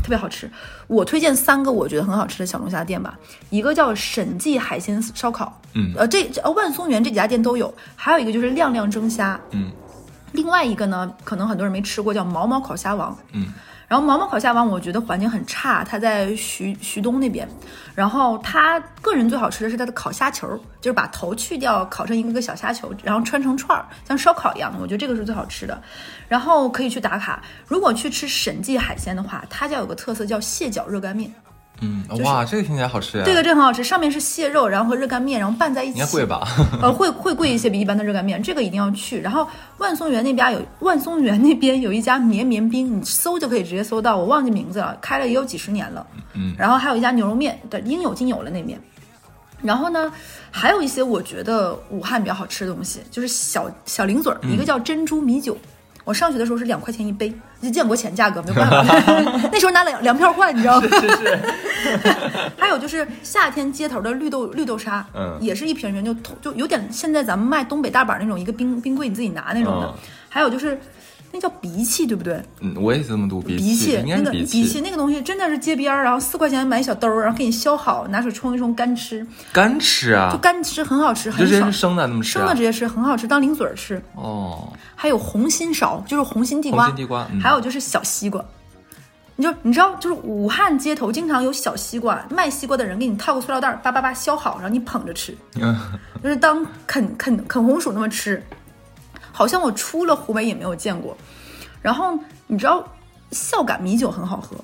特别好吃，我推荐三个我觉得很好吃的小龙虾店吧，一个叫沈记海鲜烧烤，嗯。呃，这这呃万松园这几家店都有，还有一个就是亮亮蒸虾，嗯。另外一个呢，可能很多人没吃过，叫毛毛烤虾王。嗯，然后毛毛烤虾王，我觉得环境很差，它在徐徐东那边。然后它个人最好吃的是它的烤虾球，就是把头去掉，烤成一个个小虾球，然后穿成串儿，像烧烤一样的。我觉得这个是最好吃的。然后可以去打卡。如果去吃沈记海鲜的话，他家有个特色叫蟹脚热干面。嗯，哇，这个听起来好吃呀！这个真很好吃，上面是蟹肉，然后和热干面，然后拌在一起。应该贵吧？呃，会会贵一些，比一般的热干面。这个一定要去。然后万松园那边有万松园那边有一家绵绵冰，你搜就可以直接搜到，我忘记名字了，开了也有几十年了。嗯。然后还有一家牛肉面，对，应有尽有了那边。然后呢，还有一些我觉得武汉比较好吃的东西，就是小小零嘴儿，一个叫珍珠米酒。我上学的时候是两块钱一杯，就建国前价格，没办法，那时候拿粮粮票换，你知道吗？是是。还有就是夏天街头的绿豆绿豆沙，嗯，也是一瓶瓶就就有点现在咱们卖东北大板那种一个冰冰柜你自己拿那种的。还有就是那叫鼻涕，对不对？嗯，我也是这么读鼻涕，那个鼻涕那个东西真的是街边儿，然后四块钱买一小兜儿，然后给你削好，拿水冲一冲干吃。干吃啊？就干吃，很好吃，很爽。生的那么吃？生的直接吃，很好吃，当零嘴儿吃。哦。还有红心勺，就是红心地瓜。红心地瓜。还有就是小西瓜。你就你知道，就是武汉街头经常有小西瓜，卖西瓜的人给你套个塑料袋，叭叭叭削好，然后你捧着吃，就是当啃啃啃红薯那么吃。好像我出了湖北也没有见过。然后你知道，孝感米酒很好喝，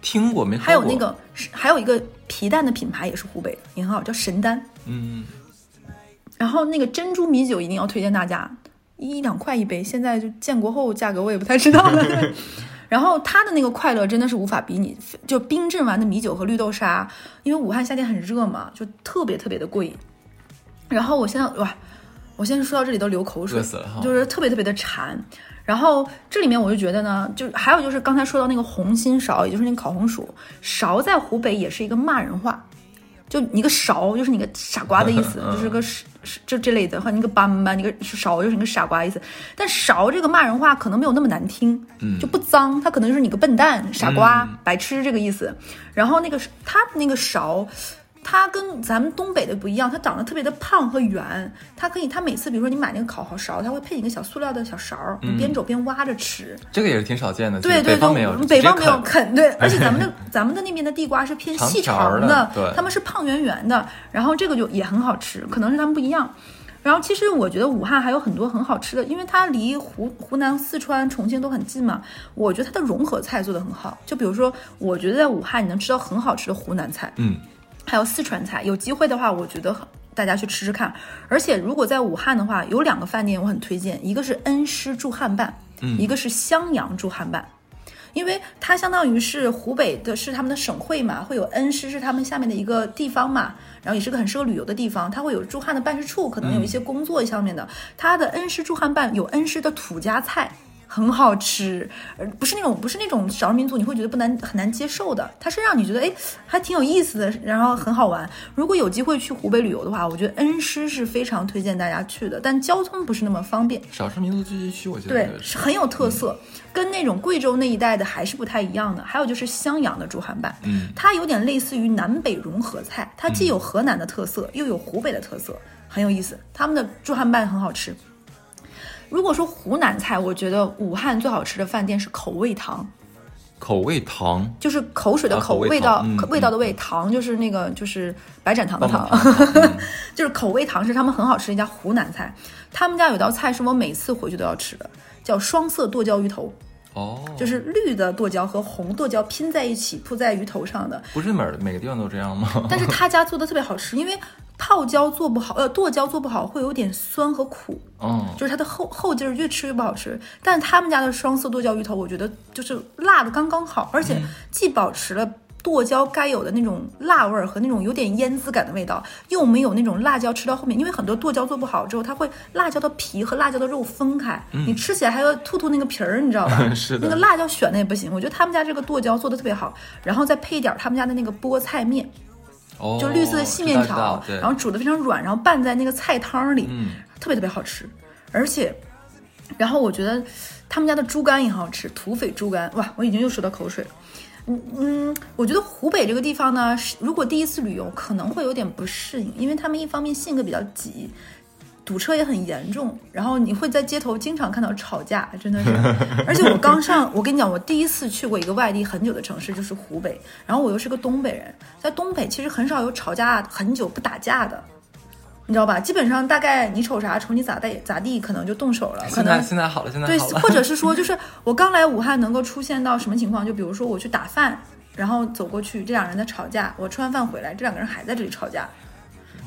听过没？还有那个，还有一个皮蛋的品牌也是湖北的，也很好，叫神丹。嗯。然后那个珍珠米酒一定要推荐大家，一两块一杯，现在就建国后价格我也不太知道了。然后它的那个快乐真的是无法比拟，就冰镇完的米酒和绿豆沙，因为武汉夏天很热嘛，就特别特别的过瘾。然后我现在哇，我现在说到这里都流口水，就是特别特别的馋。然后这里面我就觉得呢，就还有就是刚才说到那个红心苕，也就是那个烤红薯，苕在湖北也是一个骂人话，就你个勺就是你个傻瓜的意思，就是个是就这类的，或你个斑斑，你个勺就是你个傻瓜意思。但勺这个骂人话可能没有那么难听，就不脏，它可能就是你个笨蛋、傻瓜、白痴这个意思。然后那个它那个苕。它跟咱们东北的不一样，它长得特别的胖和圆。它可以，它每次比如说你买那个烤蚝勺，它会配一个小塑料的小勺，你边走边挖着吃。这个也是挺少见的，对对，北方没有，北方没有啃。对，而且咱们的咱们的那边的地瓜是偏细长的，对，他们是胖圆圆的，然后这个就也很好吃，可能是他们不一样。然后其实我觉得武汉还有很多很好吃的，因为它离湖湖南、四川、重庆都很近嘛。我觉得它的融合菜做得很好，就比如说，我觉得在武汉你能吃到很好吃的湖南菜，嗯。还有四川菜，有机会的话，我觉得大家去吃吃看。而且如果在武汉的话，有两个饭店我很推荐，一个是恩施驻汉办，嗯，一个是襄阳驻汉办，因为它相当于是湖北的，是他们的省会嘛，会有恩施是他们下面的一个地方嘛，然后也是个很适合旅游的地方，它会有驻汉的办事处，可能有一些工作上面的。它的恩施驻汉办有恩施的土家菜。很好吃，呃，不是那种不是那种少数民族你会觉得不难很难接受的，它是让你觉得哎还挺有意思的，然后很好玩。如果有机会去湖北旅游的话，我觉得恩施是非常推荐大家去的，但交通不是那么方便。少数民族聚集区，我觉得对是很有特色，跟那种贵州那一带的还是不太一样的。还有就是襄阳的竹汉办，嗯，它有点类似于南北融合菜，它既有河南的特色，又有湖北的特色，很有意思。他们的竹汉办很好吃。如果说湖南菜，我觉得武汉最好吃的饭店是口味堂。口味堂就是口水的口，味道味道的味，糖就是那个就是白展堂的糖，就是口味堂是他们很好吃的一家湖南菜。他们家有道菜是我每次回去都要吃的，叫双色剁椒鱼头。哦，就是绿的剁椒和红剁椒拼在一起铺在鱼头上的。不是每每个地方都这样吗？但是他家做的特别好吃，因为。泡椒做不好，呃，剁椒做不好会有点酸和苦，嗯，就是它的后后劲儿越吃越不好吃。但他们家的双色剁椒鱼头，我觉得就是辣的刚刚好，而且既保持了剁椒该有的那种辣味儿和那种有点腌渍感的味道，又没有那种辣椒吃到后面，因为很多剁椒做不好之后，它会辣椒的皮和辣椒的肉分开，你吃起来还要吐吐那个皮儿，你知道吧？是的，那个辣椒选的也不行。我觉得他们家这个剁椒做的特别好，然后再配一点他们家的那个菠菜面。就绿色的细面条，然后煮的非常软，然后拌在那个菜汤里，特别特别好吃。而且，然后我觉得他们家的猪肝也很好吃，土匪猪肝，哇，我已经又说到口水了。嗯嗯，我觉得湖北这个地方呢，如果第一次旅游可能会有点不适应，因为他们一方面性格比较急，堵车也很严重，然后你会在街头经常看到吵架，真的是。而且我刚上，我跟你讲，我第一次去过一个外地很久的城市，就是湖北。然后我又是个东北人，在东北其实很少有吵架很久不打架的，你知道吧？基本上大概你瞅啥，瞅你咋地咋地，可能就动手了。可现在能现在好了，现在对好，了。或者是 说，就是我刚来武汉能够出现到什么情况？就比如说我去打饭，然后走过去，这两人在吵架，我吃完饭回来，这两个人还在这里吵架，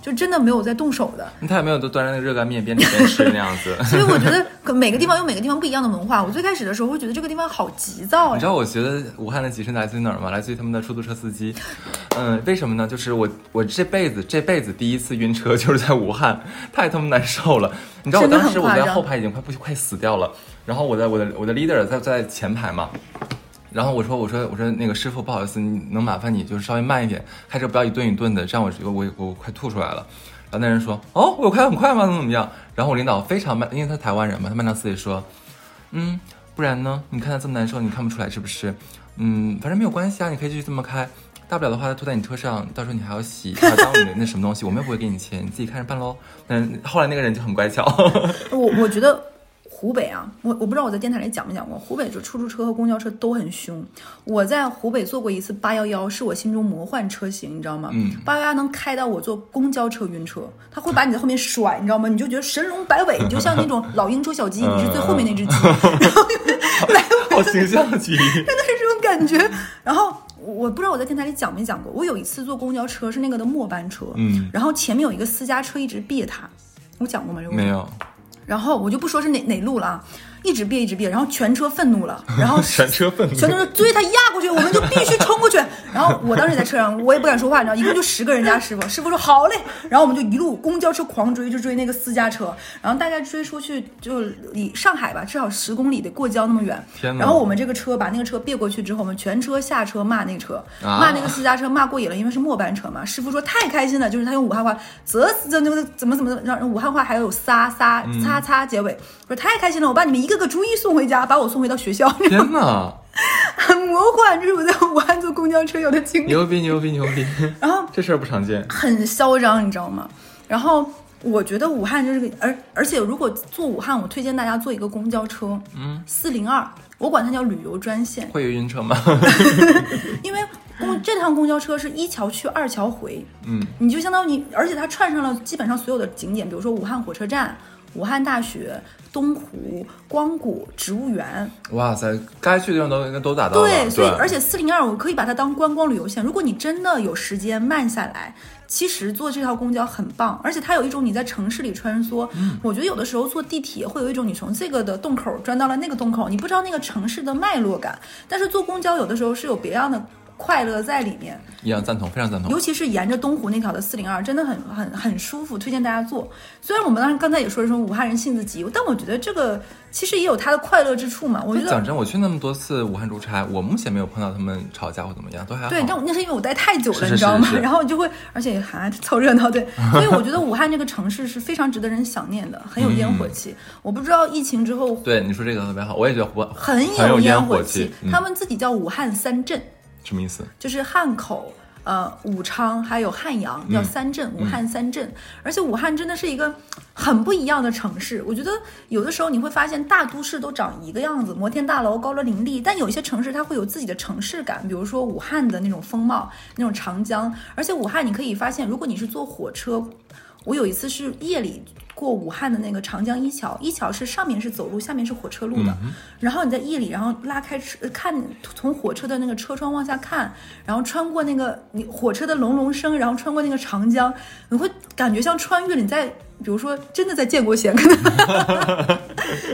就真的没有在动手的。他也没有都端着那个热干面边吃边吃那样子。所以我觉得可每个地方有每个地方不一样的文化。我最开始的时候会觉得这个地方好急躁呀你知。道我觉得武汉的急是来自于哪儿吗？来自于他们的出租车司机。嗯，为什么呢？就是我我这辈子这辈子第一次晕车就是在武汉，太他妈难受了。你知道我当时我在后排已经快不快死掉了，然后我的我的我的 leader 在在前排嘛。然后我说我说我说那个师傅不好意思，你能麻烦你就是稍微慢一点，开车不要一顿一顿的，这样我我我我快吐出来了。然后那人说哦，我有开很快吗？怎么怎么样？然后我领导非常慢，因为他台湾人嘛，他慢条斯理说，嗯，不然呢？你看他这么难受，你看不出来是不是？嗯，反正没有关系啊，你可以继续这么开。大不了的话，他吐在你车上，到时候你还要洗，还要耽误你的那什么东西，我们又不会给你钱，你自己看着办喽。但后来那个人就很乖巧，我我觉得湖北啊，我我不知道我在电台里讲没讲过，湖北就出租车和公交车都很凶。我在湖北坐过一次八幺幺，是我心中魔幻车型，你知道吗？嗯，八幺幺能开到我坐公交车晕车，它会把你在后面甩，你知道吗？你就觉得神龙摆尾，你就像那种老鹰捉小鸡，你是最后面那只鸡，然后来好形象。真的是这种感觉。然后我不知道我在电台里讲没讲过，我有一次坐公交车是那个的末班车，嗯，然后前面有一个私家车一直别他，我讲过吗？没有，然后我就不说是哪哪路了啊，一直别一直别，然后全车愤怒了，然后全车愤怒。全都是追他压过去，我们就必须冲过去。然后我当时也在车上，我也不敢说话，你知道，一共就十个人家师傅，师傅说好嘞，然后我们就一路公交车狂追，就追那个私家车，然后大概追出去就离上海吧，至少十公里得过江那么远。天哪然后我们这个车把那个车别过去之后，我们全车下车骂那个车，啊骂那个私家车骂过瘾了，因为是末班车嘛。师傅说太开心了，就是他用武汉话，啧啧那个怎么怎么让武汉话还有撒撒嗯擦擦结尾，说太开心了，我把你们一个个逐一送回家，把我送回到学校。天哪，很 魔幻，这是我在武汉坐公交车有的经历，牛逼牛逼牛逼！然后这事儿不常见。很嚣张，你知道吗？然后我觉得武汉就是个，而而且如果坐武汉，我推荐大家坐一个公交车，嗯，四零二，我管它叫旅游专线，会有晕车吗？因为公这趟公交车是一桥去二桥回，嗯，你就相当于你，而且它串上了基本上所有的景点，比如说武汉火车站、武汉大学、东湖、光谷、植物园，哇塞，该去的地方都应该都打到了。对，所以而且四零二我可以把它当观光旅游线。如果你真的有时间慢下来，其实坐这条公交很棒，而且它有一种你在城市里穿梭。嗯我觉得有的时候坐地铁会有一种你从这个的洞口钻到了那个洞口，你不知道那个城市的脉络感。但是坐公交有的时候是有别样的快乐在里面。一样赞同，非常赞同。尤其是沿着东湖那条的四零二，真的很很很舒服，推荐大家坐。虽然我们当时刚才也说说武汉人性子急，但我觉得这个其实也有它的快乐之处嘛。我觉得讲真，我去那么多次武汉出差，我目前没有碰到他们吵架或怎么样，都还好。对，但那是因为我待太久了，是是你知道吗然后就会，而且还凑热闹，对。所以我觉得武汉这个城市是非常值得人想念的，很有烟火气。我不知道疫情之后对你说这个特别好，我也觉得我很很有烟火气，嗯他们自己叫武汉三镇，什么意思？就是汉口。呃，武昌还有汉阳嗯叫三镇，武汉三镇，而且武汉真的是一个很不一样的城市。我觉得有的时候你会发现大都市都长一个样子，摩天大楼高楼林立，但有一些城市它会有自己的城市感，比如说武汉的那种风貌，那种长江。而且武汉你可以发现，如果你是坐火车，我有一次是夜里过武汉的那个长江一桥，一桥是上面是走路，下面是火车路的。然后你在夜里，然后拉开车看，从火车的那个车窗往下看，然后穿过那个你火车的隆隆声，然后穿过那个长江，你会感觉像穿越了。你在比如说真的在建国前，可 能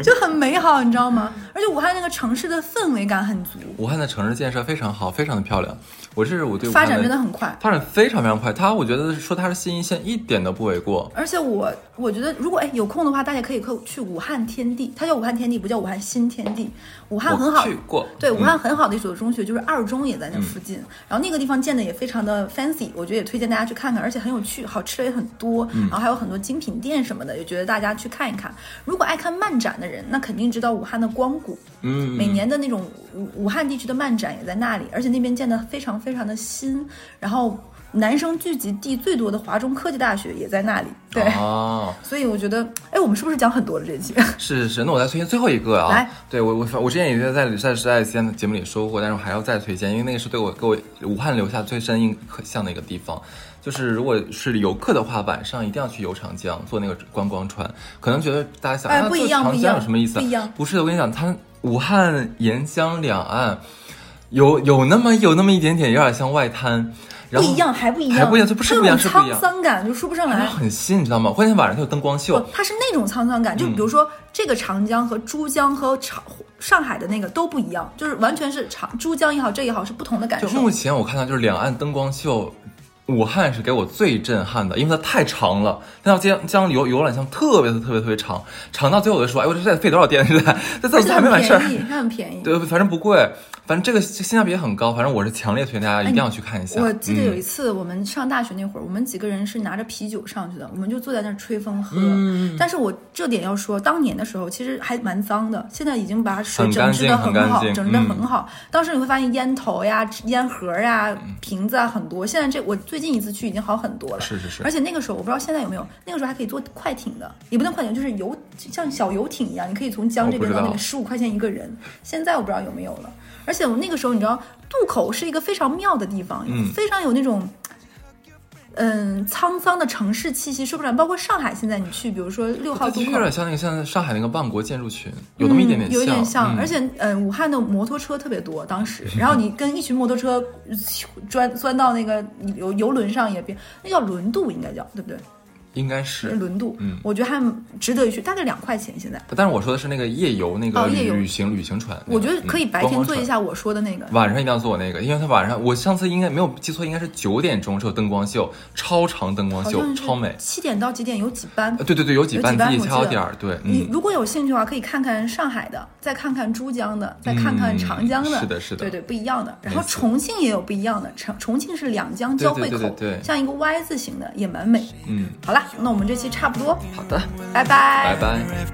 就很美好，你知道吗？而且武汉那个城市的氛围感很足，武汉的城市建设非常好，非常的漂亮。我这是我对武汉发展真的很快。发展非常非常快。它我觉得说它是新一线一点都不为过。而且我我觉得，如果哎有空的话，大家可以去去武汉天地，它叫武汉天地，不叫武汉新天地。武汉很好去过，对，武嗯汉很好的一所中学就是二中，也在那附近。然后那个地方建的也非常的 fancy，我觉得也推荐大家去看看，而且很有趣，好吃的也很多。嗯然后还有很多精品店什么的，也觉得大家去看一看。如果爱看漫展的人，那肯定知道武汉的光谷，嗯，每年的那种武武汉地区的漫展也在那里，而且那边建的非常非常的新。然后男生聚集地最多的华中科技大学也在那里。对，哦，所以我觉得，哎，我们是不是讲很多了这期？是是是，那我再推荐最后一个啊。来，对我我我之前也在在在在西安的节目里说过，但是我还要再推荐，因为那个是对我给我武汉留下最深印象的一个地方。就是如果是游客的话，晚上一定要去游长江，坐那个观光船。可能觉得大家想，哎，不一样，坐长江有什么意思？不一样，不是的，我跟你讲，它武汉沿江两岸有有那么有那么一点点，有点像外滩。不一样，还不一样，还不一样，就不是不一样，是不一样。沧桑感就说不上来，很新，你知道吗？关键晚上它有灯光秀，它是那种沧桑感。就比如说这个长江和珠江和长上海的那个都不一样，就是完全是长珠江也好，这也好是不同的感受。就目前我看到就是两岸灯光秀。武汉是给我最震撼的，因为它太长了，那条江江游游览项特别的特别特别长，长到最后我就说，哎，我这得费多少电？现在这在还没完事儿，它很便宜，对，反正不贵，反正这个性价比也很高，反正我是强烈推荐大家一定要去看一下。我记得有一次我们上大学那会儿，我们几个人是拿着啤酒上去的，我们就坐在那儿吹风喝。但是我这点要说，当年的时候其实还蛮脏的，现在已经把水整治的很好，整治的很好。当时你会发现烟头呀、烟盒呀、瓶子啊很多，现在这我。最近一次去已经好很多了，是是是，而且那个时候我不知道现在有没有，那个时候还可以坐快艇的，也不能快艇，就是游像小游艇一样，你可以从江这边到那个十五块钱一个人。现在我不知道有没有了，而且我那个时候你知道渡口是一个非常妙的地方，非常有那种。嗯，沧桑的城市气息说不上，包括上海，现在你去，比如说六号渡口，有点像那个像上海那个万国建筑群，有那么一点点像，有点像。而且，嗯，武汉的摩托车特别多，当时，然后你跟一群摩托车钻钻到那个游游轮上也别，那叫轮渡，应该叫对不对？应该是轮渡，嗯，我觉得还值得一去，大概两块钱现在。但是我说的是那个夜游那个旅行旅行船，我觉得可以白天坐一下我说的那个，晚上一定要坐那个，因为它晚上我上次应该没有记错，应该是九点钟是有灯光秀，超长灯光秀，超美。七点到几点有几班？对对对，有几班自己挑点儿。对，你如果有兴趣的话，可以看看上海的，再看看珠江的，再看看长江的。是的，是的，对对，不一样的。然后重庆也有不一样的，重重庆是两江交汇口，对，像一个 Y 字形的，也蛮美。嗯，好了，那我们这期差不多，好的，拜拜，拜拜。